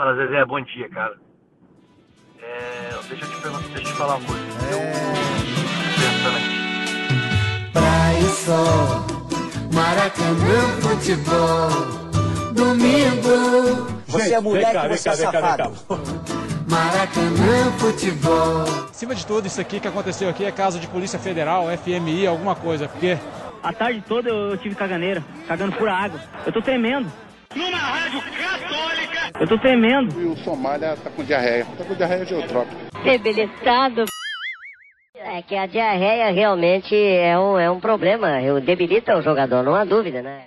Fala, Zezé, bom dia, cara. É, deixa eu te perguntar, deixa eu te falar uma coisa. É. Eu pensando aqui. Praia e sol, Maracanã, futebol, domingo. Você é moleque, você é safado. Maracanã, futebol. Acima de tudo, isso aqui que aconteceu aqui é caso de Polícia Federal, FMI, alguma coisa, porque A tarde toda eu tive caganeira, cagando pura água. Eu tô tremendo. Numa rádio católica. Eu tô tremendo. E o Somália tá com diarreia. Tá com diarreia geotrópica. Debilitado. É que a diarreia realmente é um, é um problema. Eu debilita o jogador, não há dúvida, né?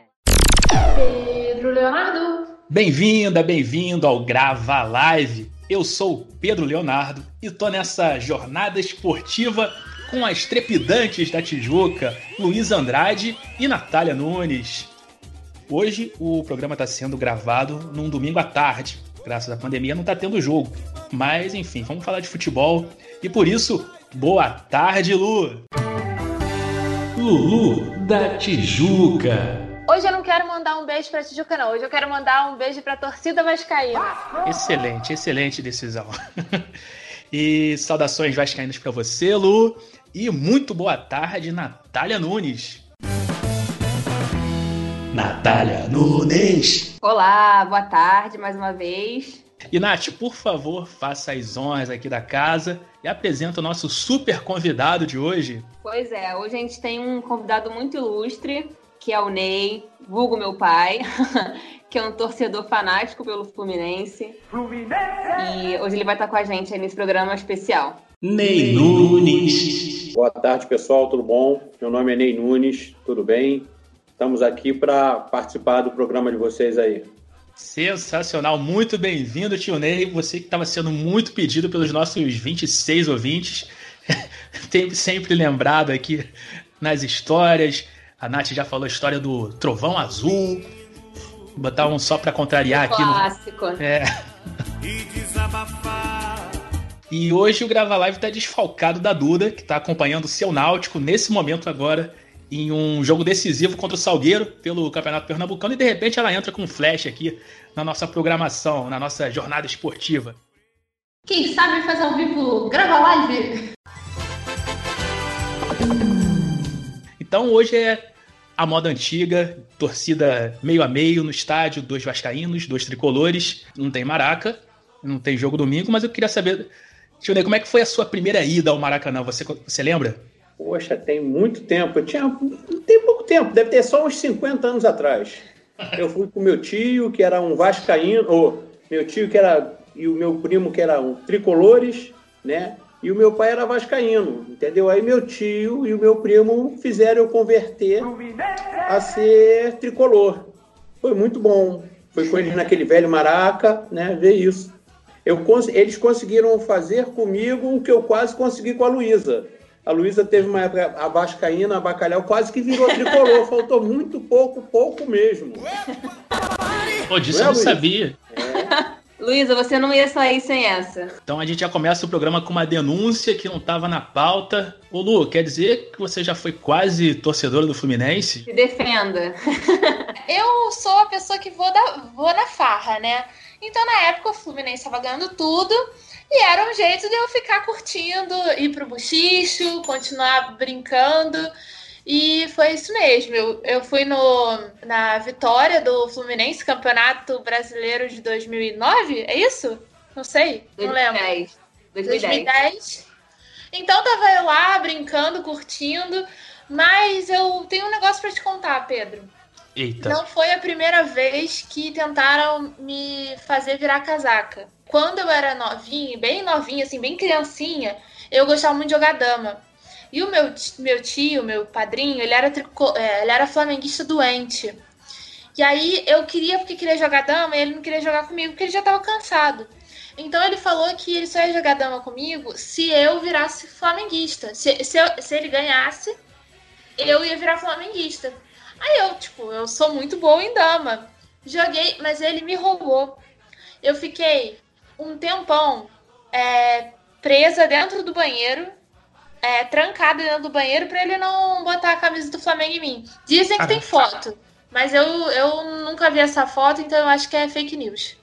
Pedro Leonardo. Bem-vinda, bem-vindo ao Grava Live. Eu sou o Pedro Leonardo e tô nessa jornada esportiva com as trepidantes da Tijuca, Luiz Andrade e Natália Nunes. Hoje o programa está sendo gravado num domingo à tarde. Graças à pandemia não está tendo jogo. Mas enfim, vamos falar de futebol. E por isso, boa tarde, Lu! Lulu da Tijuca. Hoje eu não quero mandar um beijo pra Tijuca, não. Hoje eu quero mandar um beijo pra torcida vascaína. Excelente, excelente decisão. e saudações vascaínas para você, Lu. E muito boa tarde, Natália Nunes. Natália Nunes. Olá, boa tarde mais uma vez. E Nath, por favor, faça as honras aqui da casa e apresenta o nosso super convidado de hoje. Pois é, hoje a gente tem um convidado muito ilustre, que é o Ney, vulgo meu pai, que é um torcedor fanático pelo Fluminense. E hoje ele vai estar com a gente aí nesse programa especial. Ney Nunes. Boa tarde, pessoal, tudo bom? Meu nome é Ney Nunes, tudo bem? Estamos aqui para participar do programa de vocês aí. Sensacional, muito bem-vindo, tio Ney. Você que estava sendo muito pedido pelos nossos 26 ouvintes. Tem sempre lembrado aqui nas histórias. A Nath já falou a história do Trovão Azul. Vou botar um só para contrariar aqui. Clássico. No... É. E hoje o Grava Live está desfalcado da Duda, que está acompanhando o seu Náutico nesse momento agora em um jogo decisivo contra o Salgueiro pelo Campeonato Pernambucano e de repente ela entra com um flash aqui na nossa programação, na nossa jornada esportiva. Quem sabe faz ao vivo, grava live. Então hoje é a moda antiga, torcida meio a meio no estádio, dois vascaínos, dois tricolores, não tem maraca, não tem jogo domingo, mas eu queria saber, Tio Ney, como é que foi a sua primeira ida ao Maracanã? Você, você lembra? Poxa, tem muito tempo. Eu tinha. Tem pouco tempo, deve ter só uns 50 anos atrás. Eu fui com meu tio, que era um Vascaíno, ou meu tio que era. E o meu primo, que era um tricolores, né? E o meu pai era vascaíno, entendeu? Aí meu tio e o meu primo fizeram eu converter a ser tricolor. Foi muito bom. Foi com eles naquele velho maraca, né? Ver isso. Eu, eles conseguiram fazer comigo o que eu quase consegui com a Luísa. A Luísa teve uma época, a Vascaína, a Bacalhau, quase que virou tricolor. Faltou muito pouco, pouco mesmo. Pô, disso não é, eu não Luísa? sabia. É. Luísa, você não ia sair sem essa. Então a gente já começa o programa com uma denúncia que não estava na pauta. Ô Lu, quer dizer que você já foi quase torcedora do Fluminense? Se defenda. eu sou a pessoa que vou, da, vou na farra, né? Então na época o Fluminense estava ganhando tudo. E era um jeito de eu ficar curtindo, ir pro buchicho, continuar brincando. E foi isso mesmo. Eu, eu fui no, na vitória do Fluminense, Campeonato Brasileiro de 2009, é isso? Não sei, 2010. não lembro. 2010. 2010. Então tava eu lá brincando, curtindo, mas eu tenho um negócio para te contar, Pedro. Eita. Não foi a primeira vez que tentaram me fazer virar casaca. Quando eu era novinha, bem novinha, assim, bem criancinha, eu gostava muito de jogar dama. E o meu, meu tio, meu padrinho, ele era, é, ele era flamenguista doente. E aí eu queria, porque queria jogar dama, e ele não queria jogar comigo, porque ele já estava cansado. Então ele falou que ele só ia jogar dama comigo se eu virasse flamenguista. Se, se, eu, se ele ganhasse, eu ia virar flamenguista. Aí eu, tipo, eu sou muito boa em dama. Joguei, mas ele me roubou. Eu fiquei um tempão é, presa dentro do banheiro, é, trancada dentro do banheiro para ele não botar a camisa do Flamengo em mim. Dizem que tem foto, mas eu, eu nunca vi essa foto, então eu acho que é fake news.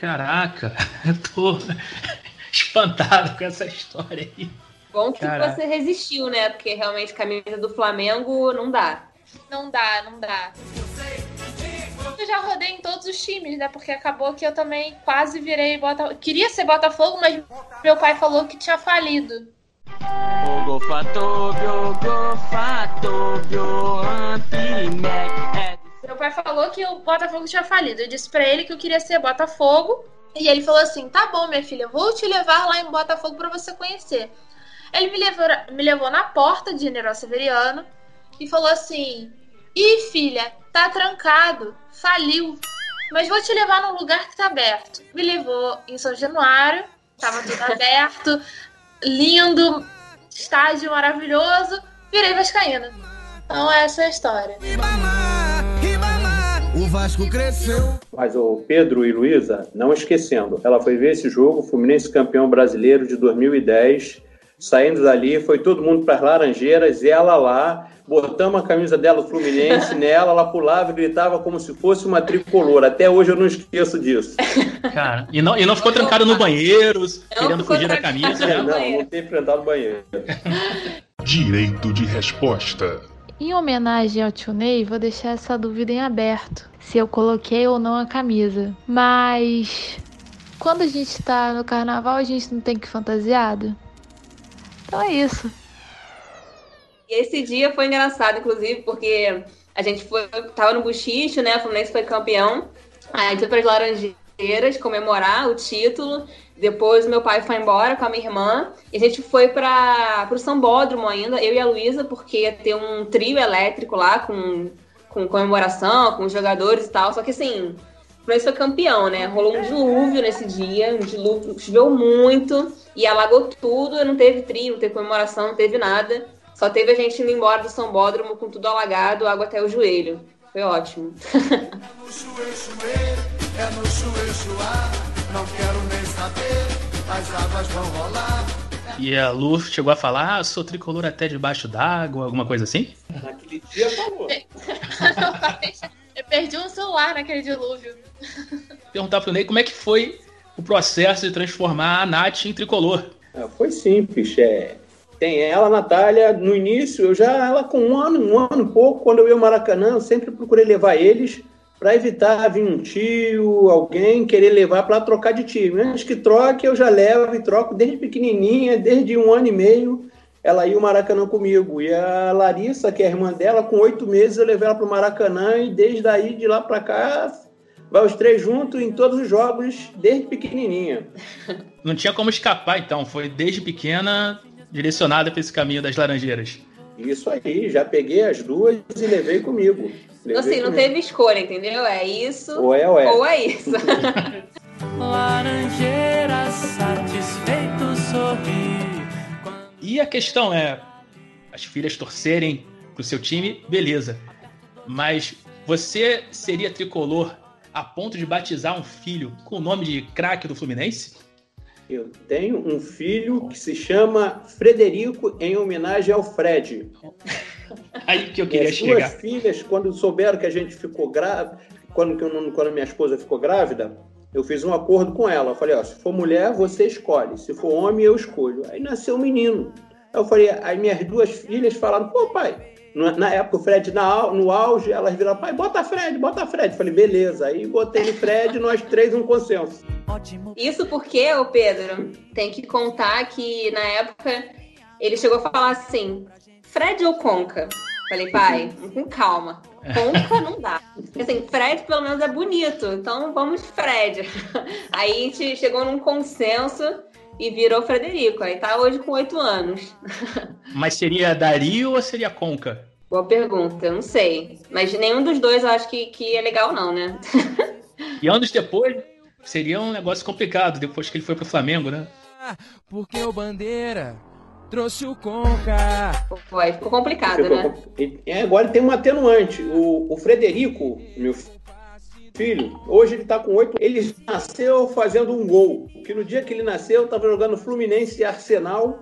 Caraca, eu tô espantado com essa história aí. Bom que Caraca. você resistiu, né? Porque realmente camisa do Flamengo não dá. Não dá, não dá. Eu já rodei em todos os times, né? Porque acabou que eu também quase virei Botafogo. Queria ser Botafogo, mas meu pai falou que tinha falido. Meu pai falou que o Botafogo tinha falido. Eu disse pra ele que eu queria ser Botafogo. E ele falou assim: tá bom, minha filha, vou te levar lá em Botafogo pra você conhecer. Ele me levou, me levou na porta de General Severiano e falou assim: Ih, filha, tá trancado, faliu. Mas vou te levar num lugar que tá aberto. Me levou em São Januário, tava tudo aberto, lindo, estádio maravilhoso. Virei Vascaína. Então, essa é a história. O Vasco cresceu. Mas o Pedro e Luísa, não esquecendo, ela foi ver esse jogo, Fluminense campeão brasileiro de 2010. Saindo dali, foi todo mundo para as Laranjeiras, ela lá, botamos a camisa dela, o Fluminense, nela, ela pulava e gritava como se fosse uma tricolor. Até hoje eu não esqueço disso. Cara, e não, e não ficou trancado no banheiro, querendo fugir da camisa? Não, não tem enfrentado o banheiro. Direito de resposta. Em homenagem ao tio Ney, vou deixar essa dúvida em aberto, se eu coloquei ou não a camisa. Mas quando a gente tá no carnaval, a gente não tem que ir fantasiado? Então é isso. E esse dia foi engraçado, inclusive, porque a gente foi, tava no buchicho, né? O Fluminense foi campeão. Aí foi para as Laranjeiras comemorar o título. Depois meu pai foi embora com a minha irmã. E a gente foi para o Sambódromo ainda, eu e a Luísa, porque ia ter um trio elétrico lá com, com comemoração, com os jogadores e tal. Só que assim, Fluminense foi campeão, né? Rolou um dilúvio nesse dia, um dilúvio, choveu muito e alagou tudo. Não teve trio, não teve comemoração, não teve nada. Só teve a gente indo embora do Sambódromo com tudo alagado, água até o joelho. Foi ótimo. É no chuê chuá, não quero nem saber, as águas vão rolar. E a Lu chegou a falar, ah, sou tricolor até debaixo d'água, alguma coisa assim? Naquele dia falou. Eu perdi um celular naquele dilúvio. Perguntar pro Ney como é que foi o processo de transformar a Nath em tricolor. Ah, foi simples, é. Tem ela, a Natália, no início, eu já, ela com um ano, um ano e pouco, quando eu ia ao Maracanã, eu sempre procurei levar eles para evitar vir um tio, alguém querer levar para trocar de time. Antes que troque, eu já levo e troco desde pequenininha, desde um ano e meio, ela ia ao Maracanã comigo. E a Larissa, que é a irmã dela, com oito meses eu levei ela para o Maracanã e desde aí, de lá para cá, vai os três juntos em todos os jogos, desde pequenininha. Não tinha como escapar, então. Foi desde pequena direcionada para esse caminho das Laranjeiras. Isso aí, já peguei as duas e levei comigo. Levei assim, não comigo. teve escolha, entendeu? É isso Ou é ou é. Ou é isso. Laranjeira satisfeito sorrir. E a questão é, as filhas torcerem pro seu time, beleza. Mas você seria tricolor a ponto de batizar um filho com o nome de craque do Fluminense? Eu tenho um filho que se chama Frederico, em homenagem ao Fred. Aí que eu queria Minhas chegar. duas filhas, quando souberam que a gente ficou grávida, quando, quando minha esposa ficou grávida, eu fiz um acordo com ela. Eu falei, ó, se for mulher, você escolhe. Se for homem, eu escolho. Aí nasceu um menino. Aí eu falei, aí minhas duas filhas falaram, pô, pai, na época o Fred na no auge, elas viraram, pai, bota Fred, bota Fred. Eu falei, beleza. Aí botei Fred, nós três um consenso. Isso porque, ô Pedro, tem que contar que na época ele chegou a falar assim: Fred ou Conca? Falei, pai, com calma. Conca não dá. Porque, assim, Fred pelo menos é bonito, então vamos de Fred. Aí a gente chegou num consenso e virou Frederico. Aí tá hoje com oito anos. Mas seria Dario ou seria Conca? Boa pergunta, eu não sei. Mas nenhum dos dois eu acho que, que é legal, não, né? E anos depois, seria um negócio complicado, depois que ele foi pro Flamengo, né? Porque o Bandeira trouxe o Conca. Foi, ficou complicado, Ficou né? e- e agora tem um atenuante. O, o Frederico, meu filho, hoje ele tá com oito. Ele nasceu fazendo um gol. Que no dia que ele nasceu, estava jogando Fluminense e Arsenal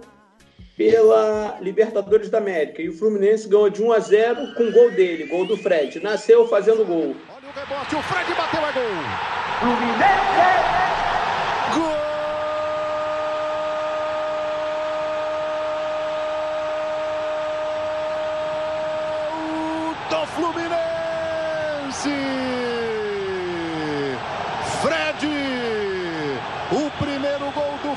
pela Libertadores da América. E o Fluminense ganhou de 1 a 0 com gol dele, gol do Fred. Nasceu fazendo gol. O Fred bateu a gol. Fred! O primeiro gol do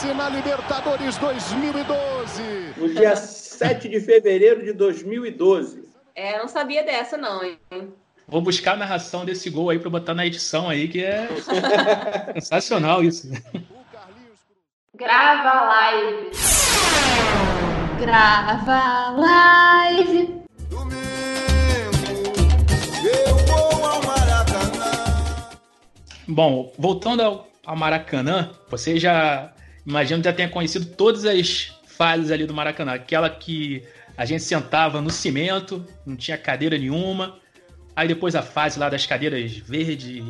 Fluminense na Libertadores 2012. No dia 7 de fevereiro de 2012. É, não sabia dessa não, hein? Vou buscar a narração desse gol aí pra botar na edição aí, que é sensacional isso. Grava live. Grava live. Eu vou ao Maracanã. Bom, voltando ao, ao Maracanã, você já imagino que já tenha conhecido todas as fases ali do Maracanã. Aquela que a gente sentava no cimento, não tinha cadeira nenhuma. Aí depois a fase lá das cadeiras verdes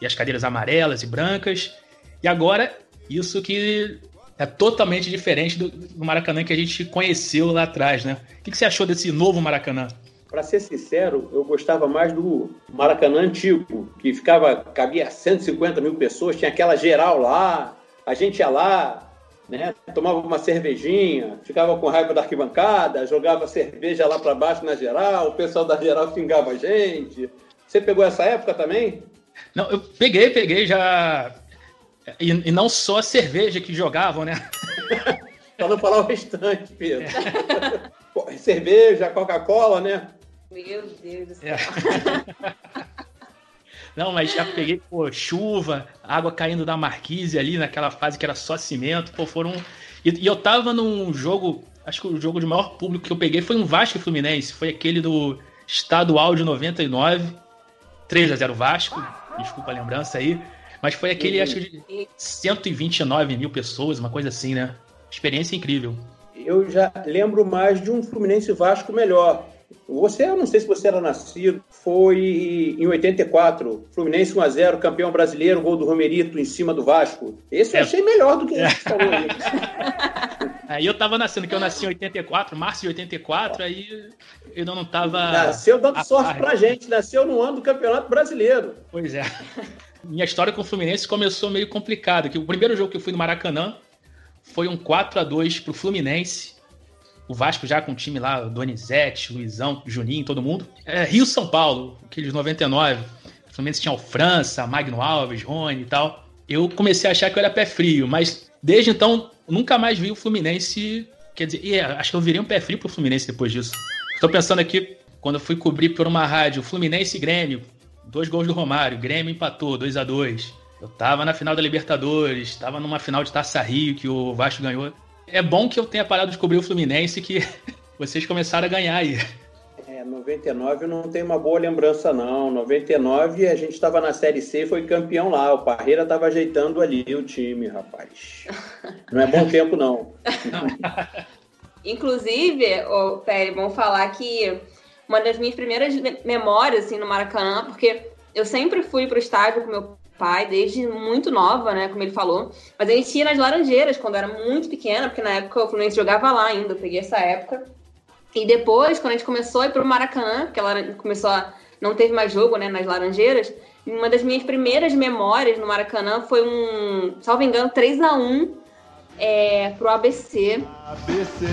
e, as cadeiras amarelas e brancas. E agora, isso que é totalmente diferente do, do Maracanã que a gente conheceu lá atrás, né? O que, que você achou desse novo Maracanã? Para ser sincero, eu gostava mais do Maracanã antigo, que ficava, cabia 150 mil pessoas, tinha aquela geral lá, a gente ia lá, né, tomava uma cervejinha, ficava com raiva da arquibancada, jogava cerveja lá para baixo na geral, o pessoal da geral xingava a gente. Você pegou essa época também? Não, eu peguei, peguei já. E, e não só a cerveja que jogavam, né? Para não falar o restante, Pedro. Pô, Cerveja, Coca-Cola, né? Meu Deus do céu. É. Não, mas já peguei, pô, chuva, água caindo da marquise ali naquela fase que era só cimento, pô, foram. E, e eu tava num jogo, acho que o jogo de maior público que eu peguei foi um Vasco e Fluminense, foi aquele do Estadual de 99, 3 a 0 Vasco, desculpa a lembrança aí, mas foi aquele, acho que de 129 mil pessoas, uma coisa assim, né? Experiência incrível. Eu já lembro mais de um Fluminense Vasco melhor. Você, eu não sei se você era nascido, foi em 84, Fluminense 1x0, campeão brasileiro, gol do Romerito em cima do Vasco. Esse eu É. achei melhor do que esse que falou aí. Eu tava nascendo, que eu nasci em 84, março de 84, aí eu não tava. Nasceu dando sorte par. pra gente, nasceu no ano do Campeonato Brasileiro. Pois é. Minha história com o Fluminense começou meio complicada, que o primeiro jogo que eu fui no Maracanã foi um 4 a 2 pro Fluminense. O Vasco já com o time lá, Donizete, Luizão, Juninho, todo mundo. É, Rio São Paulo, aqueles 99. O Fluminense tinha o França, Magno Alves, Rony e tal. Eu comecei a achar que eu era pé frio, mas desde então nunca mais vi o Fluminense. Quer dizer, e, acho que eu virei um pé frio pro Fluminense depois disso. Estou pensando aqui, quando eu fui cobrir por uma rádio Fluminense e Grêmio, dois gols do Romário, Grêmio empatou 2 a 2 Eu tava na final da Libertadores, tava numa final de Taça Rio que o Vasco ganhou. É bom que eu tenha parado de cobrir o Fluminense que vocês começaram a ganhar aí. É, 99 eu não tenho uma boa lembrança, não. 99 a gente estava na Série C e foi campeão lá. O Parreira estava ajeitando ali o time, rapaz. Não é bom tempo, não. Inclusive, o Pérez, vamos falar que uma das minhas primeiras me- memórias assim, no Maracanã, porque eu sempre fui pro estádio com meu pai, desde muito nova, né, como ele falou. Mas a gente ia nas Laranjeiras quando era muito pequena, porque na época o Fluminense jogava lá ainda, eu peguei essa época. E depois, quando a gente começou a ir pro Maracanã, porque ela começou a. não teve mais jogo, né, nas Laranjeiras, uma das minhas primeiras memórias no Maracanã foi um, salvo engano, 3 a 1 é, pro ABC. ABC,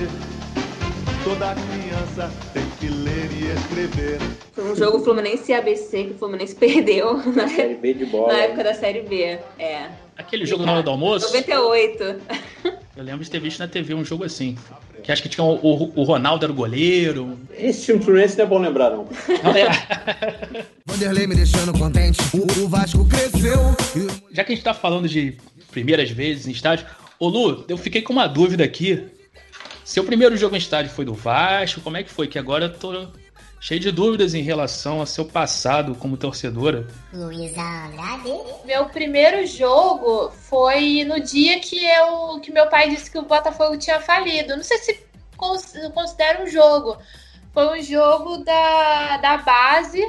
toda criança tem que ler e escrever. Foi um jogo Fluminense e ABC que o Fluminense perdeu na, Série B de bola. na época da Série B. É. Aquele jogo na hora do almoço, 98. eu lembro de ter visto na TV um jogo assim. Que acho que tinha o, o- o Ronaldo era o goleiro. Esse time Fluminense não é bom lembrar, não. Não, é- Vanderlei me deixando contente, o, o Vasco cresceu. Já que a gente tá falando de primeiras vezes em estádio, ô Lu, eu fiquei com uma dúvida aqui. Seu primeiro jogo em estádio foi do Vasco, como é que foi? Que agora eu tô cheio de dúvidas em relação ao seu passado como torcedora. Luísa Andrade. Meu primeiro jogo foi no dia que eu que meu pai disse que o Botafogo tinha falido. Não sei se cons- considera um jogo. Foi um jogo da, da base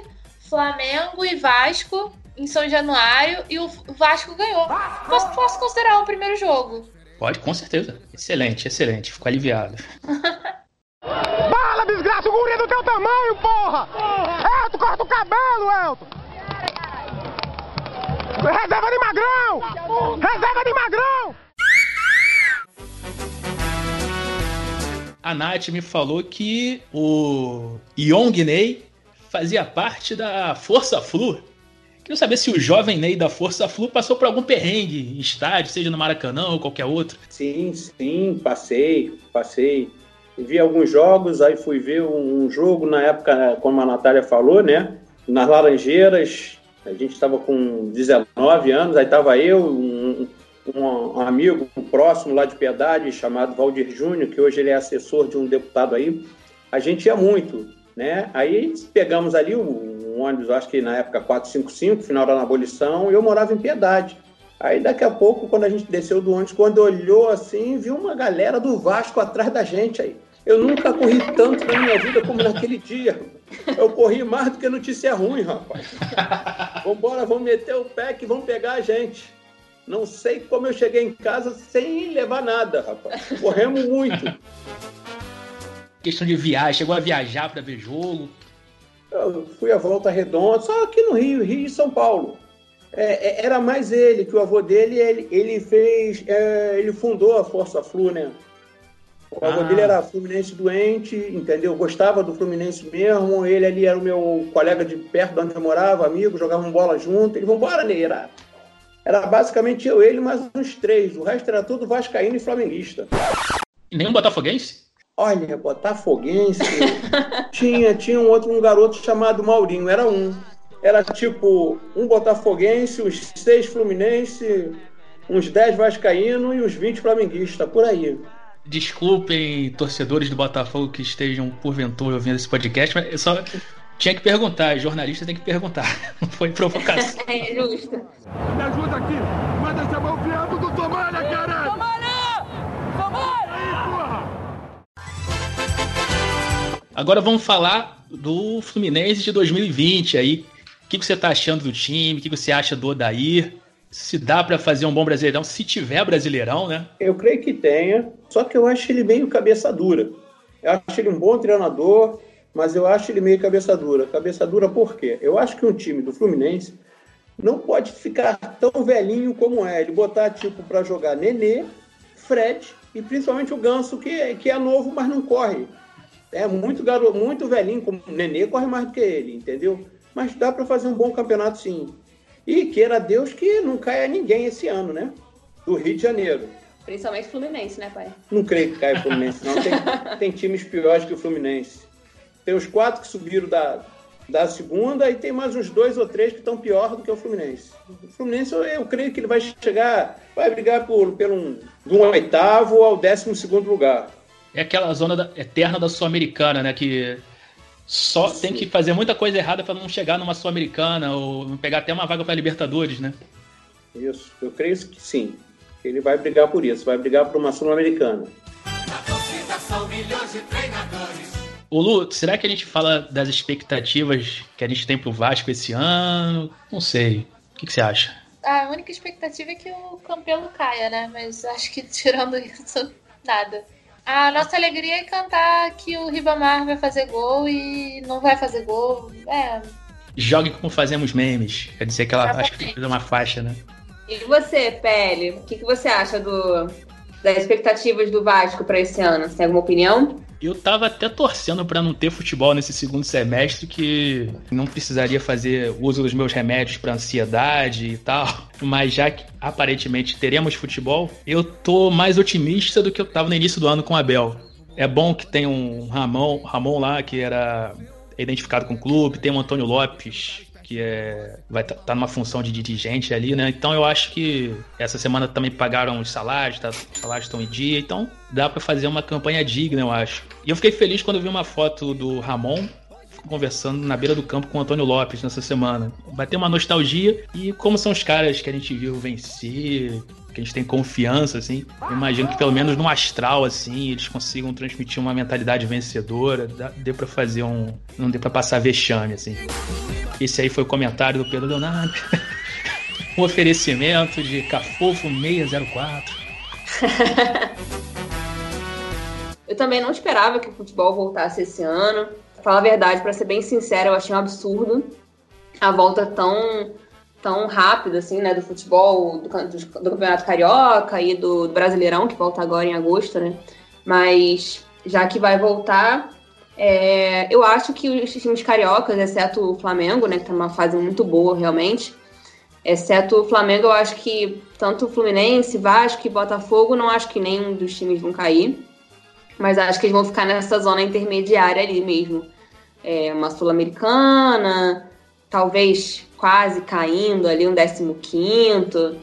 Flamengo e Vasco em São Januário e o Vasco ganhou. Posso, posso considerar o primeiro jogo. Pode, com certeza. Excelente, excelente. Fico aliviado. Fala, desgraça, o guri é do teu tamanho, porra! Elton, corta o cabelo, Elton! Reserva de magrão! Reserva de magrão! A Nath me falou que o Yong Ney fazia parte da Força Flu. Queria saber se o jovem Ney da Força Flu passou por algum perrengue em estádio, seja no Maracanã ou qualquer outro. Sim, sim, passei, passei. Vi alguns jogos, aí fui ver um jogo na época, como a Natália falou, né? Nas Laranjeiras, a gente estava com 19 anos, aí estava eu, um, um, amigo um próximo lá de Piedade, chamado Valdir Júnior, que hoje ele é assessor de um deputado aí. A gente ia muito, né? Aí pegamos ali um ônibus, acho que na época 455, final da abolição, e eu morava em Piedade. Aí daqui a pouco, quando a gente desceu do ônibus, quando olhou assim, viu uma galera do Vasco atrás da gente aí. Eu nunca corri tanto na minha vida como naquele dia. Eu corri mais do que notícia ruim, rapaz. Vambora, vamos meter o pé que vão pegar a gente. Não sei como eu cheguei em casa sem levar nada, rapaz. Corremos muito. Questão de viagem, chegou a viajar para ver jogo? Eu fui a volta redonda, só aqui no Rio, Rio e São Paulo. É, é, era mais ele, que o avô dele, ele, ele fez, é, ele fundou a Força Flu, né? O avô ah. dele era fluminense doente, entendeu? Gostava do Fluminense mesmo, ele ali era o meu colega de perto de onde eu morava, amigo, jogavam bola junto, ele, vambora, Ney, era, era basicamente eu, ele, mais uns três, o resto era tudo vascaíno e flamenguista. E nenhum botafoguense? Olha, Botafoguense. tinha, tinha um outro um garoto chamado Maurinho, era um. Era tipo um Botafoguense, os seis Fluminense, uns dez Vascaíno e uns vinte Flamenguistas, por aí. Desculpem, torcedores do Botafogo que estejam porventura ouvindo esse podcast, mas eu só tinha que perguntar, jornalista tem que perguntar. Não foi provocação. é justo. Me ajuda aqui! Manda chamar o viado do Tomalha, caralho! Agora vamos falar do Fluminense de 2020 aí. O que, você está achando do time? O que, você acha do Odair? Se dá para fazer um bom Brasileirão, se tiver Brasileirão, né? Eu creio que tenha, só que eu acho ele meio cabeça dura. Eu acho ele um bom treinador, mas eu acho ele meio cabeça dura. Cabeça dura por quê? Eu acho que um time do Fluminense não pode ficar tão velhinho como é. Ele botar, tipo, para jogar Nenê, Fred e principalmente o Ganso, que, que é novo, mas não corre. É muito garoto, muito velhinho, como o Nenê corre mais do que ele, entendeu? Mas dá para fazer um bom campeonato sim. E queira Deus que não caia ninguém esse ano, né? Do Rio de Janeiro. Principalmente Fluminense, né, pai? Não creio que caia o Fluminense, não. Tem, tem times piores que o Fluminense. Tem os quatro que subiram da, da segunda e tem mais uns dois ou três que estão pior do que o Fluminense. O Fluminense, eu, eu creio que ele vai chegar, vai brigar por, pelo um, do oitavo ao décimo segundo lugar é aquela zona da, eterna da Sul-Americana, né? Que só Sim. tem que fazer muita coisa errada para não chegar numa Sul-Americana ou não pegar até uma vaga para Libertadores, né? Isso, eu creio que sim. Ele vai brigar por isso, vai brigar por uma Sul-Americana. O Lu, será que a gente fala das expectativas que a gente tem pro Vasco esse ano? Não sei. O que, que você acha? A única expectativa é que o Campelo caia, né? Mas acho que tirando isso, nada. A nossa alegria é cantar que o Ribamar vai fazer gol e não vai fazer gol. É. Jogue como fazemos memes. Quer dizer que ela acha que precisa uma faixa, né? E você, Pele, o que, que você acha do, das expectativas do Vasco para esse ano? Você tem alguma opinião? Eu tava até torcendo para não ter futebol nesse segundo semestre, que não precisaria fazer uso dos meus remédios para ansiedade e tal. Mas já que aparentemente teremos futebol, eu tô mais otimista do que eu tava no início do ano com a Abel. É bom que tem um Ramon, Ramon lá que era identificado com o clube, tem o Antônio Lopes que é, vai estar tá, tá numa função de dirigente ali, né? Então eu acho que essa semana também pagaram os salários, tá, os salários estão em dia, então dá para fazer uma campanha digna, eu acho. E eu fiquei feliz quando eu vi uma foto do Ramon conversando na beira do campo com o Antônio Lopes nessa semana. Bateu uma nostalgia e como são os caras que a gente viu vencer, que a gente tem confiança, assim. Eu imagino que pelo menos no astral, assim, eles consigam transmitir uma mentalidade vencedora. Dê para fazer um. Não dê para passar vexame, assim. Esse aí foi o comentário do Pedro Leonardo. um oferecimento de Cafofo 604. eu também não esperava que o futebol voltasse esse ano. Falar a verdade, para ser bem sincero, eu achei um absurdo a volta tão tão rápido assim, né, do futebol, do, do, do Campeonato Carioca e do, do, Brasileirão, que volta agora em agosto, né? Mas já que vai voltar, É, eu acho que os times cariocas, exceto o Flamengo, né, que tá numa fase muito boa realmente, exceto o Flamengo, eu acho que tanto o Fluminense, Vasco e Botafogo, não acho que nenhum dos times vão cair, mas acho que eles vão ficar nessa zona intermediária ali mesmo. É, uma Sul-Americana, talvez quase caindo ali, um 15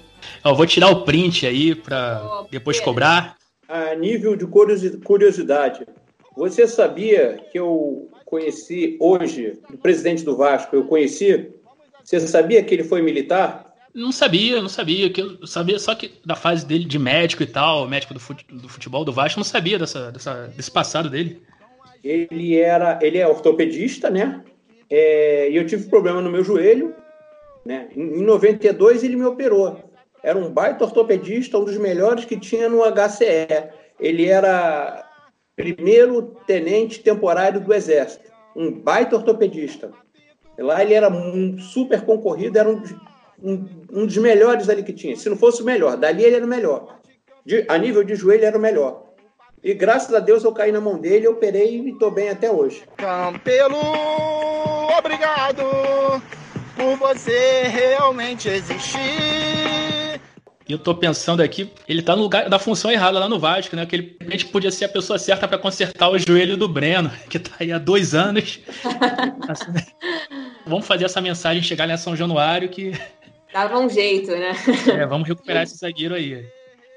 Eu vou tirar o print aí para depois cobrar. A nível de curiosidade, você sabia que eu conheci hoje, o presidente do Vasco, eu conheci? Você sabia que ele foi militar? Não sabia, não sabia. Que eu sabia só que da fase dele de médico e tal, médico do futebol do Vasco, não sabia dessa, dessa, desse passado dele. Ele era, ele é ortopedista, né? É, e eu tive problema no meu joelho, né? Em, em 92 ele me operou. Era um baita ortopedista, um dos melhores que tinha no HCE. Ele era primeiro tenente temporário do Exército, um baita ortopedista. Lá ele era um super concorrido, era um, um, um, dos melhores ali que tinha. Se não fosse o melhor, dali ele era o melhor. De, a nível de joelho, era o melhor. E graças a Deus eu caí na mão dele, eu operei e estou bem até hoje. Campelo, obrigado por você realmente existir. E eu tô pensando aqui, ele tá no lugar da função errada lá no Vasco, né? Que ele realmente podia ser a pessoa certa para consertar o joelho do Breno, que tá aí há dois anos. vamos fazer essa mensagem chegar em São Januário que. Dava um jeito, né? É, vamos recuperar esse zagueiro aí.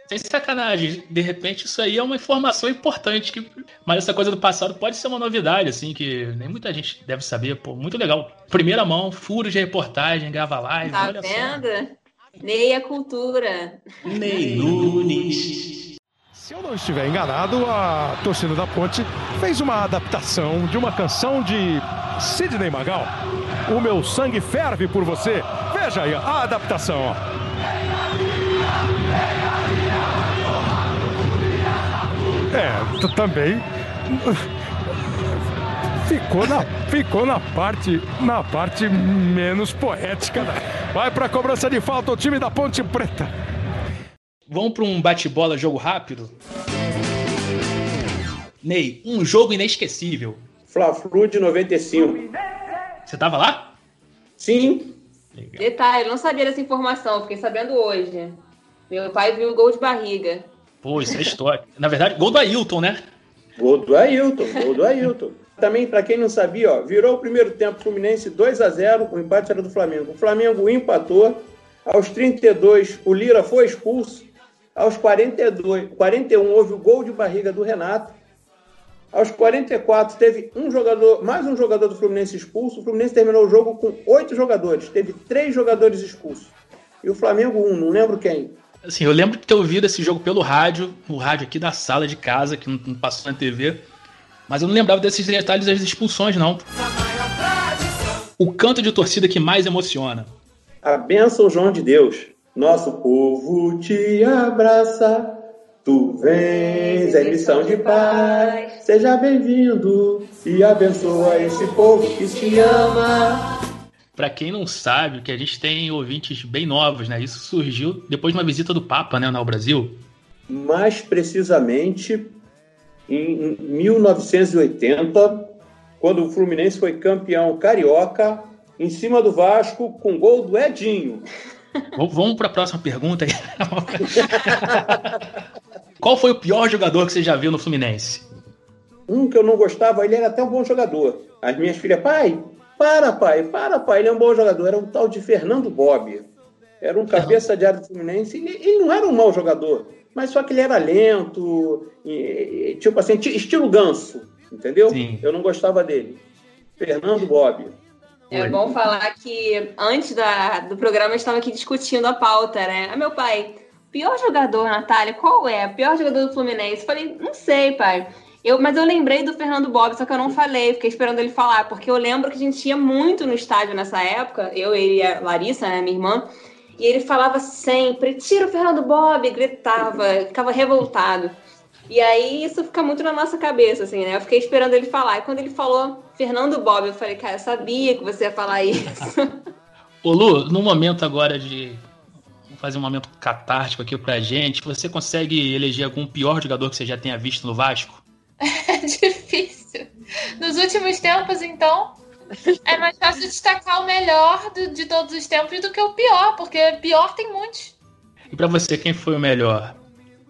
Sem sacanagem, de repente isso aí é uma informação importante. Que... Mas essa coisa do passado pode ser uma novidade, assim, que nem muita gente deve saber. Pô, muito legal. Primeira mão, furos de reportagem, grava live. Tá olha vendo? Só. Ney é cultura. Ney Nunes. Se eu não estiver enganado, a torcida da Ponte fez uma adaptação de uma canção de Sidney Magal. O meu sangue ferve por você. Veja aí a adaptação. Ó. É, também ficou na, ficou na parte na parte menos poética. Né? Vai para cobrança de falta o time da Ponte Preta. Vamos para um bate-bola jogo rápido. Ney, um jogo inesquecível. Fla-Flu de 95. Você tava lá? Sim. Legal. Detalhe, eu não sabia dessa informação, fiquei sabendo hoje. Meu pai viu o gol de barriga. Pô, isso é história. Na verdade, gol do Ailton, né? Gol do Ailton, gol do Ailton. Também, para quem não sabia, ó, virou o primeiro tempo Fluminense 2 a 0 o empate era do Flamengo. O Flamengo empatou. Aos 32, o Lira foi expulso. Aos 42, 41, houve o gol de barriga do Renato. Aos 44, teve um jogador, mais um jogador do Fluminense expulso. O Fluminense terminou o jogo com oito jogadores. Teve três jogadores expulsos. E o Flamengo, um, não lembro quem. Assim, eu lembro de ter ouvido esse jogo pelo rádio, o rádio aqui da sala de casa, que não passou na TV. Mas eu não lembrava desses detalhes das expulsões, não. O canto de torcida que mais emociona. A bênção João de Deus. Nosso povo te abraça. Tu vens em missão de paz. Seja bem-vindo e abençoa esse povo que te ama. Para quem não sabe, que a gente tem ouvintes bem novos, né? Isso surgiu depois de uma visita do Papa, né, ao Brasil. Mais precisamente em 1980, quando o Fluminense foi campeão carioca, em cima do Vasco, com gol do Edinho. Vamos para a próxima pergunta. Qual foi o pior jogador que você já viu no Fluminense? Um que eu não gostava, ele era até um bom jogador. As minhas filhas, pai, para, pai, para, pai, ele é um bom jogador. Era um tal de Fernando Bob. Era um cabeça de área do Fluminense. Ele, não era um mau jogador mas só que ele era lento, e, tipo assim, estilo ganso, entendeu? Sim. Eu não gostava dele. Fernando Bob. É bom falar que antes da, do programa estava aqui discutindo a pauta, né? Ah, meu pai, pior jogador, Natália, qual é? Pior jogador do Fluminense? Falei, não sei, pai. Eu, mas eu lembrei do Fernando Bob, só que eu não falei, fiquei esperando ele falar, porque eu lembro que a gente ia muito no estádio nessa época, eu, ele e a Larissa, né, minha irmã, e ele falava sempre: tira o Fernando Bob, gritava, ficava revoltado. E aí isso fica muito na nossa cabeça, assim, né? Eu fiquei esperando ele falar. E quando ele falou Fernando Bob, eu falei, cara, eu sabia que você ia falar isso. Ô Lu, no momento agora de fazer um momento catártico aqui pra gente, você consegue eleger algum pior jogador que você já tenha visto no Vasco? É difícil. Nos tempos, então é mais fácil destacar o melhor do, de todos os tempos do que o pior, porque pior tem muitos. E pra você, quem foi o melhor?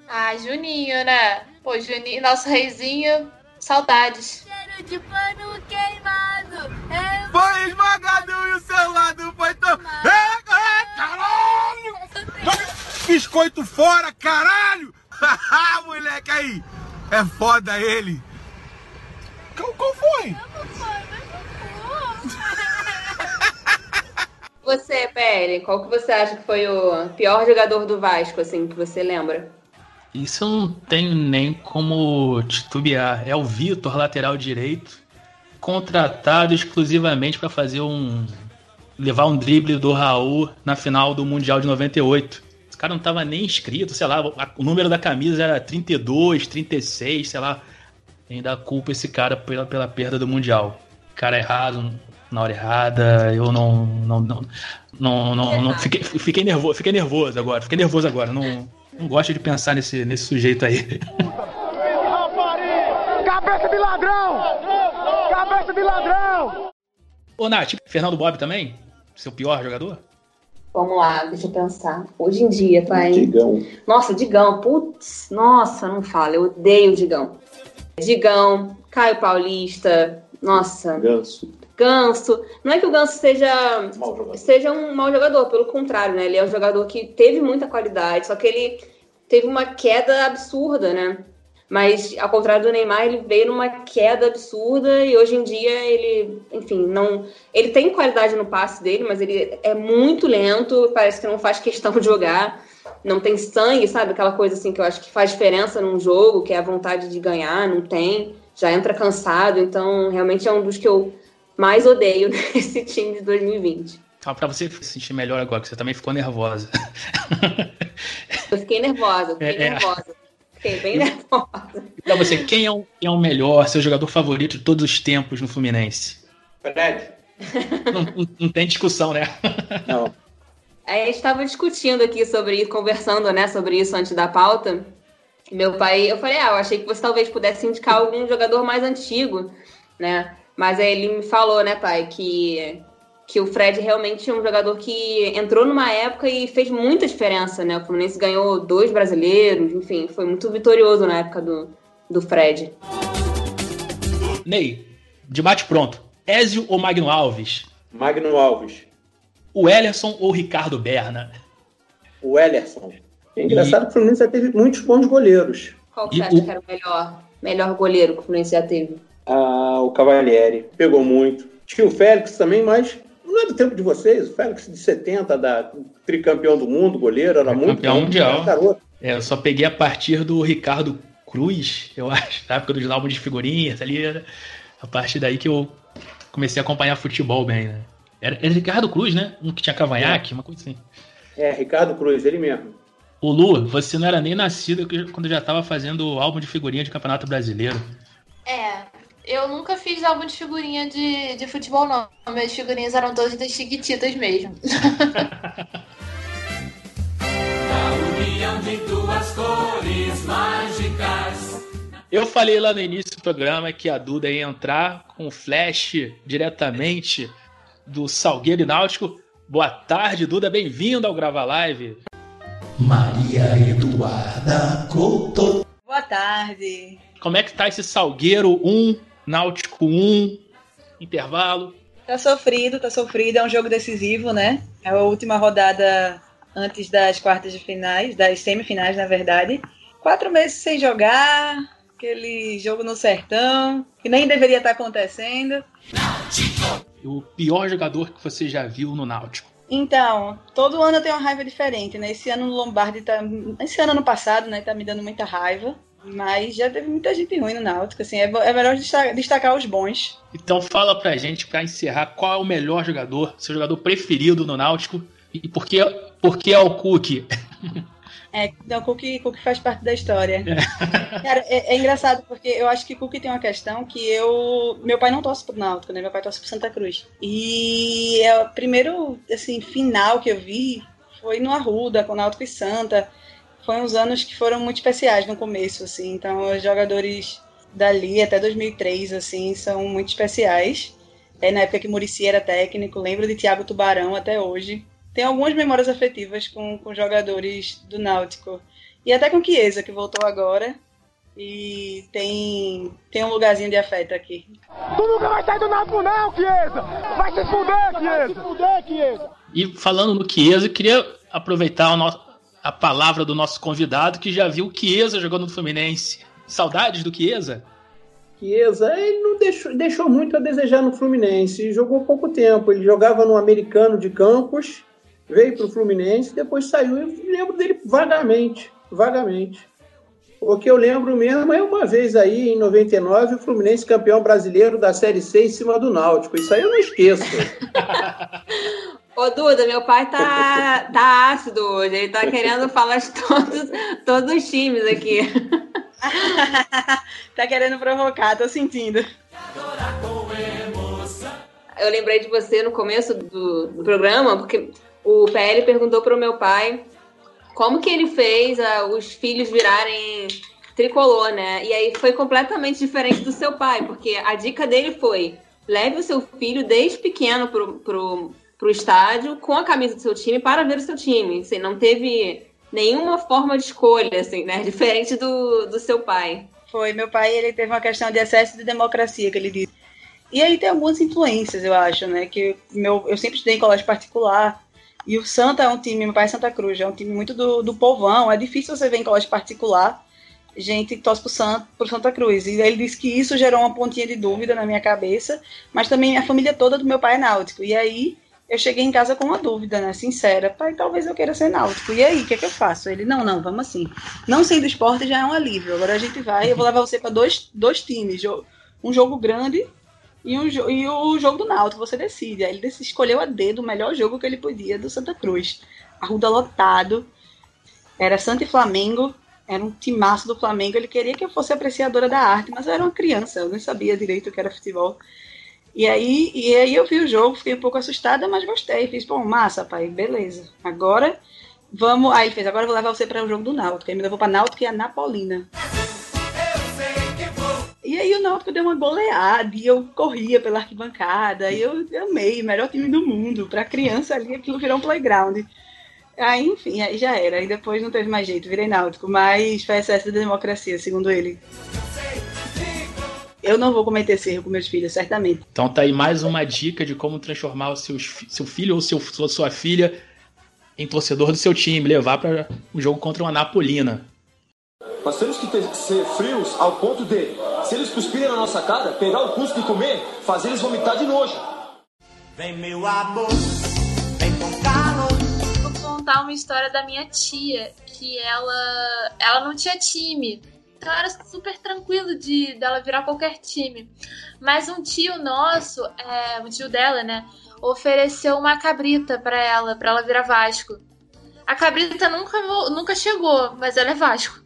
Ah, Juninho, né? Pô, Juninho, nosso reizinho, saudades. Cheiro de pano queimado. É... Foi esmagado e o seu lado foi tão. É, é, caralho! Biscoito fora, caralho! Haha, moleque aí! É foda ele! Qual, qual foi? Você, PL, qual que você acha que foi o pior jogador do Vasco, assim, que você lembra? Isso eu não tenho nem como titubear. É o Vitor, lateral direito, contratado exclusivamente para fazer um. levar um drible do Raul na final do Mundial de 98. Cara não tava nem inscrito, sei lá, o número da camisa era 32, 36, sei lá. Ainda culpa esse cara pela, pela perda do Mundial. Cara errado, na hora errada, eu não. não, não, não, não, não fiquei, fiquei, nervoso, fiquei nervoso agora, fiquei nervoso agora. Não, não gosto de pensar nesse, nesse sujeito aí. Cabeça de ladrão! Cabeça de ladrão! Ô, Nath, Fernando Bob também? Seu pior jogador? Vamos lá, deixa eu pensar. Hoje em dia, pai. Digão. Nossa, Digão, putz, nossa, não fala, eu odeio o Digão. Digão, Caio Paulista, nossa. Ganso. Ganso. Não é que o Ganso seja, seja um mau jogador, pelo contrário, né? Ele é um jogador que teve muita qualidade, só que ele teve uma queda absurda, né? Mas, ao contrário do Neymar, ele veio numa queda absurda e hoje em dia ele, enfim, não. Ele tem qualidade no passe dele, mas ele é muito lento, parece que não faz questão de jogar, não tem sangue, sabe? Aquela coisa assim que eu acho que faz diferença num jogo, que é a vontade de ganhar, não tem, já entra cansado, então realmente é um dos que eu mais odeio nesse time de 2020. Fala pra você se sentir melhor agora, que você também ficou nervosa. Eu fiquei nervosa, eu fiquei É, é. Fiquei bem nervosa. E pra você, quem é o, quem é o melhor, seu jogador favorito de todos os tempos no Fluminense? Fred. Não, não- não tem discussão, né? Não. Aí a gente estava discutindo aqui sobre isso, conversando, né, sobre isso antes da pauta. Meu pai, eu falei, ah, eu achei que você talvez pudesse indicar algum jogador mais antigo, né? Mas aí ele me falou, né, pai, que, que o Fred realmente é um jogador que entrou numa época e fez muita diferença, né? O Fluminense ganhou dois brasileiros, enfim, foi muito vitorioso na época do, do Fred. Ney, de bate pronto. Ézio ou Magno Alves? Magno Alves. O Ellerson ou Ricardo Berna? O Ellerson. É engraçado que o Fluminense já teve muitos bons goleiros. Qual que E você acha o- que era o melhor, melhor goleiro que o Fluminense já teve? Ah, o Cavalieri. Pegou muito. Tinha o Félix também, mas não é do tempo de vocês. O Félix de 70, da tricampeão do mundo, goleiro, era muito Campeão bom, mundial. era garoto. É, eu só peguei a partir do Ricardo Cruz, eu acho, na época dos álbuns de figurinhas ali. Era a partir daí que eu comecei a acompanhar futebol bem, né? Era, era Ricardo Cruz, né? Um que tinha cavanhaque, uma coisa assim. É, Ricardo Cruz, ele mesmo. O Lu, você não era nem nascido quando eu já tava fazendo o álbum de figurinha de Campeonato Brasileiro. É, eu nunca fiz álbum de figurinha de, de futebol, não. Minhas figurinhas eram todas das chiquititas mesmo. União de duas cores mágicas. Eu falei lá no início do programa que a Duda ia entrar com flash diretamente do Salgueiro e Náutico. Boa tarde, Duda, bem-vindo ao Grava Live. Maria Eduarda Couto. Boa tarde. Como é que tá esse Salgueiro 1, Náutico 1, intervalo? Tá sofrido, tá sofrido. É um jogo decisivo, né? É a última rodada antes das quartas de finais, das semifinais, na verdade. Quatro meses sem jogar, aquele jogo no sertão, que nem deveria estar acontecendo. O pior jogador que você já viu no Náutico. Então, todo ano eu tenho uma raiva diferente, né? Esse ano no Lombardi tá. Esse ano, ano passado, né? Tá me dando muita raiva. Mas já teve muita gente ruim no Náutico, assim. É, é melhor destacar, destacar os bons. Então fala pra gente, pra encerrar, qual é o melhor jogador, seu jogador preferido no Náutico e por que, por que é o Cook? É, então, Cook, Cook faz parte da história. Cara, é, é engraçado porque eu acho que Cook tem uma questão que eu. Meu pai não torce pro Náutico, né? Meu pai torce pro Santa Cruz. E é o primeiro, assim, final que eu vi foi no Arruda, com Náutico e Santa. Foi uns anos que foram muito especiais no começo, assim. Então, os jogadores dali até 2003, assim, são muito especiais. É na época que Murici era técnico, lembro de Thiago Tubarão até hoje. Tem algumas memórias afetivas com, com jogadores do Náutico. E até com Chiesa, que voltou agora. E tem, tem um lugarzinho de afeto aqui. Tu nunca vai sair do Náutico não, Chiesa! Vai se fuder, Chiesa! Vai se fuder, Chiesa! E falando no Chiesa, eu queria aproveitar o nosso, a palavra do nosso convidado que já viu o Chiesa jogando no Fluminense. Saudades do Chiesa? Chiesa, ele não deixou, deixou muito a desejar no Fluminense. Jogou pouco tempo. Ele jogava no Americano de Campos, veio para o Fluminense, depois saiu. Eu lembro dele vagamente, vagamente. O que eu lembro mesmo é uma vez aí, em 99, o Fluminense campeão brasileiro da Série C em cima do Náutico. Isso aí eu não esqueço. Ô, Duda, meu pai tá, tá ácido hoje. Ele tá querendo falar de todos, todos os times aqui. tá querendo provocar, tô sentindo. Eu lembrei de você no começo do, do programa, porque o PL perguntou pro meu pai como que ele fez uh, os filhos virarem tricolor, né? E aí foi completamente diferente do seu pai, porque a dica dele foi: leve o seu filho desde pequeno pro, pro, pro estádio com a camisa do seu time para ver o seu time. Assim, não teve nenhuma forma de escolha, assim, né? Diferente do, do seu pai. Foi, meu pai ele teve uma questão de excesso de democracia, que ele disse. E aí tem algumas influências, eu acho, né? Que meu, eu sempre estudei em colégio particular. E o Santa é um time, meu pai é Santa Cruz, é um time muito do, do povão. É difícil você ver em colégio particular gente torce pro Santa, pro Santa Cruz. E ele disse que isso gerou uma pontinha de dúvida na minha cabeça, mas também a família toda do meu pai é náutico. E aí eu cheguei em casa com uma dúvida, né? Sincera. Pai, talvez eu queira ser náutico. E aí, o que é que eu faço? Ele, não, não, vamos assim. Não sendo esporte já é um alívio. Agora a gente vai, eu vou levar você para dois, dois times. Um jogo grande e, um, e o jogo do Náutico, você decide. Aí ele escolheu a dedo o melhor jogo que ele podia do Santa Cruz. Arruda lotado. Era Santa e Flamengo. Era um timaço do Flamengo. Ele queria que eu fosse apreciadora da arte, mas eu era uma criança. Eu nem sabia direito o que era futebol. E aí, e aí eu vi o jogo, fiquei um pouco assustada, mas gostei. Fiz, pô, massa, pai, beleza. Agora vamos. Aí ele fez, agora eu vou levar você para o jogo do Náutico. Aí me levou para Náutico e a Napolina. E aí o Náutico deu uma goleada e eu corria pela arquibancada. E eu amei, melhor time do mundo. Pra criança ali, aquilo virou um playground. Aí, enfim, aí já era. Aí depois não teve mais jeito, virei náutico. Mas foi excesso de democracia, segundo ele. Eu não vou cometer esse erro com meus filhos, certamente. Então tá aí mais uma dica de como transformar o seu, seu filho ou seu, sua filha em torcedor do seu time, levar para um jogo contra uma Napolina. Nós temos que ter, ser frios ao ponto de, se eles cuspirem na nossa cara, pegar o cuspe e comer, fazer eles vomitar de nojo. Vem meu amor, vem com calor. Vou contar uma história da minha tia, que ela, ela não tinha time. Então era super tranquilo de dela virar qualquer time. Mas um tio nosso, é, um tio dela, né, ofereceu uma cabrita para ela, para ela virar Vasco. A cabrita nunca, nunca chegou, mas ela é Vasco.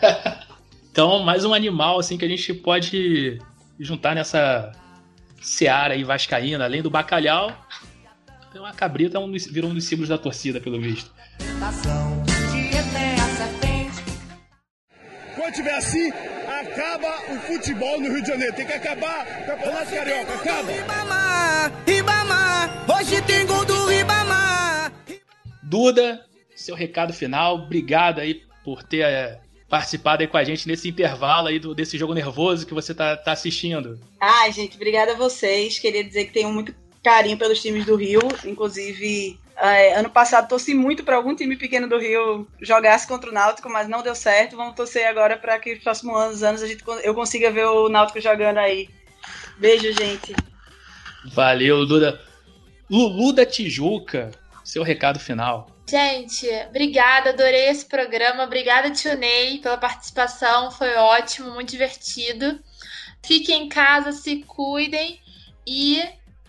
então, mais um animal assim que a gente pode juntar nessa seara aí vascaína, além do bacalhau. Então a cabrita é um, virou um dos símbolos da torcida, pelo visto. Tiver assim, acaba o futebol no Rio de Janeiro. Tem que acabar o Campeonato Carioca. Acaba. Ribamar, Ribamar, hoje tem gol do Ribamar. Duda, seu recado final. Obrigado aí por ter é, participado aí com a gente nesse intervalo aí do, desse jogo nervoso que você tá, tá assistindo. Ai, gente, obrigada a vocês. Queria dizer que tenho muito carinho pelos times do Rio, inclusive é, ano passado torci muito para algum time pequeno do Rio jogasse contra o Náutico, mas não deu certo. Vamos torcer agora para que nos próximos anos, anos a gente, eu consiga ver o Náutico jogando aí. Beijo, gente. Valeu, Duda. Lulu da Tijuca, seu recado final. Gente, obrigada, adorei esse programa. Obrigada, Tio Ney, pela participação. Foi ótimo, muito divertido. Fiquem em casa, se cuidem e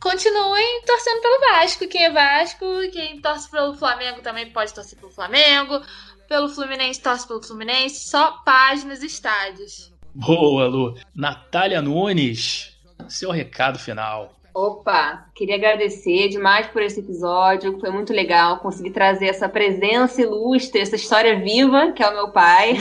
continuem torcendo pelo Vasco. Quem é Vasco, quem torce pelo Flamengo também pode torcer pelo Flamengo. Pelo Fluminense, torce pelo Fluminense. Só páginas e estádios. Boa, Lu. Natália Nunes, seu recado final. Opa, queria agradecer demais por esse episódio, foi muito legal conseguir trazer essa presença ilustre, essa história viva que é o meu pai.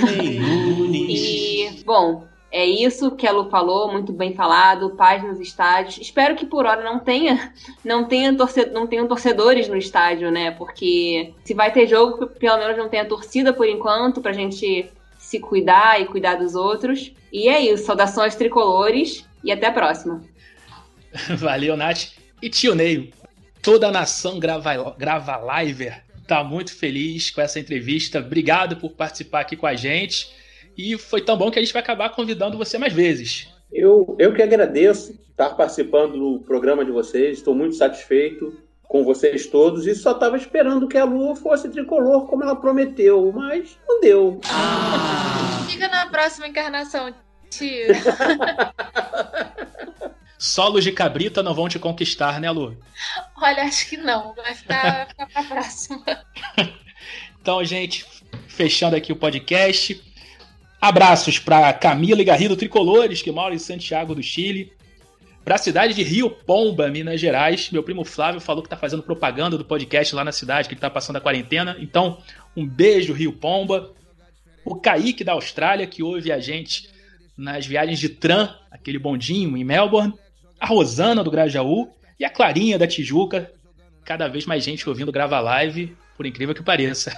e, bom, é isso que a Lu falou, muito bem falado, paz nos estádios. Espero que por hora não tenha, não tenha torcedor, não tenham torcedores no estádio, né? Porque se vai ter jogo, pelo menos não tenha torcida por enquanto, pra gente se cuidar e cuidar dos outros. E é isso, saudações tricolores e até a próxima. Valeu, Nath. E tio Ney, toda a nação grava, grava liver tá muito feliz com essa entrevista. Obrigado por participar aqui com a gente. E foi tão bom que a gente vai acabar convidando você mais vezes. Eu, eu que agradeço estar participando do programa de vocês. Estou muito satisfeito com vocês todos e só estava esperando que a Lua fosse tricolor como ela prometeu, mas não deu. Ah. Fica na próxima encarnação, tio. Solos de cabrita não vão te conquistar, né, Lu? Olha, acho que não. Vai ficar, vai ficar pra próxima. então, gente, fechando aqui o podcast. Abraços para Camila e Garrido Tricolores, que moram em Santiago do Chile. Para a cidade de Rio Pomba, Minas Gerais. Meu primo Flávio falou que está fazendo propaganda do podcast lá na cidade, que ele está passando a quarentena. Então, um beijo, Rio Pomba. O Kaique da Austrália, que ouve a gente nas viagens de tram, aquele bondinho em Melbourne. A Rosana do Grajaú e a Clarinha da Tijuca. Cada vez mais gente ouvindo Grava Live, por incrível que pareça.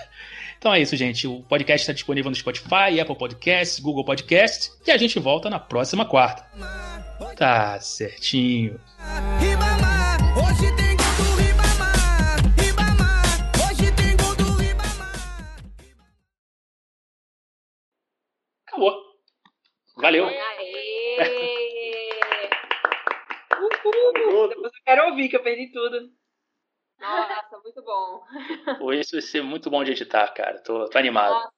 Então é isso, gente. O podcast está disponível no Spotify, Apple Podcasts, Google Podcasts. E a gente volta na próxima quarta. Tá certinho. Acabou. Valeu. Uhul. Depois eu quero ouvir, que eu perdi tudo. Nossa, muito bom. Pô, isso vai ser muito bom de editar, cara. Tô, tô animado. Nossa,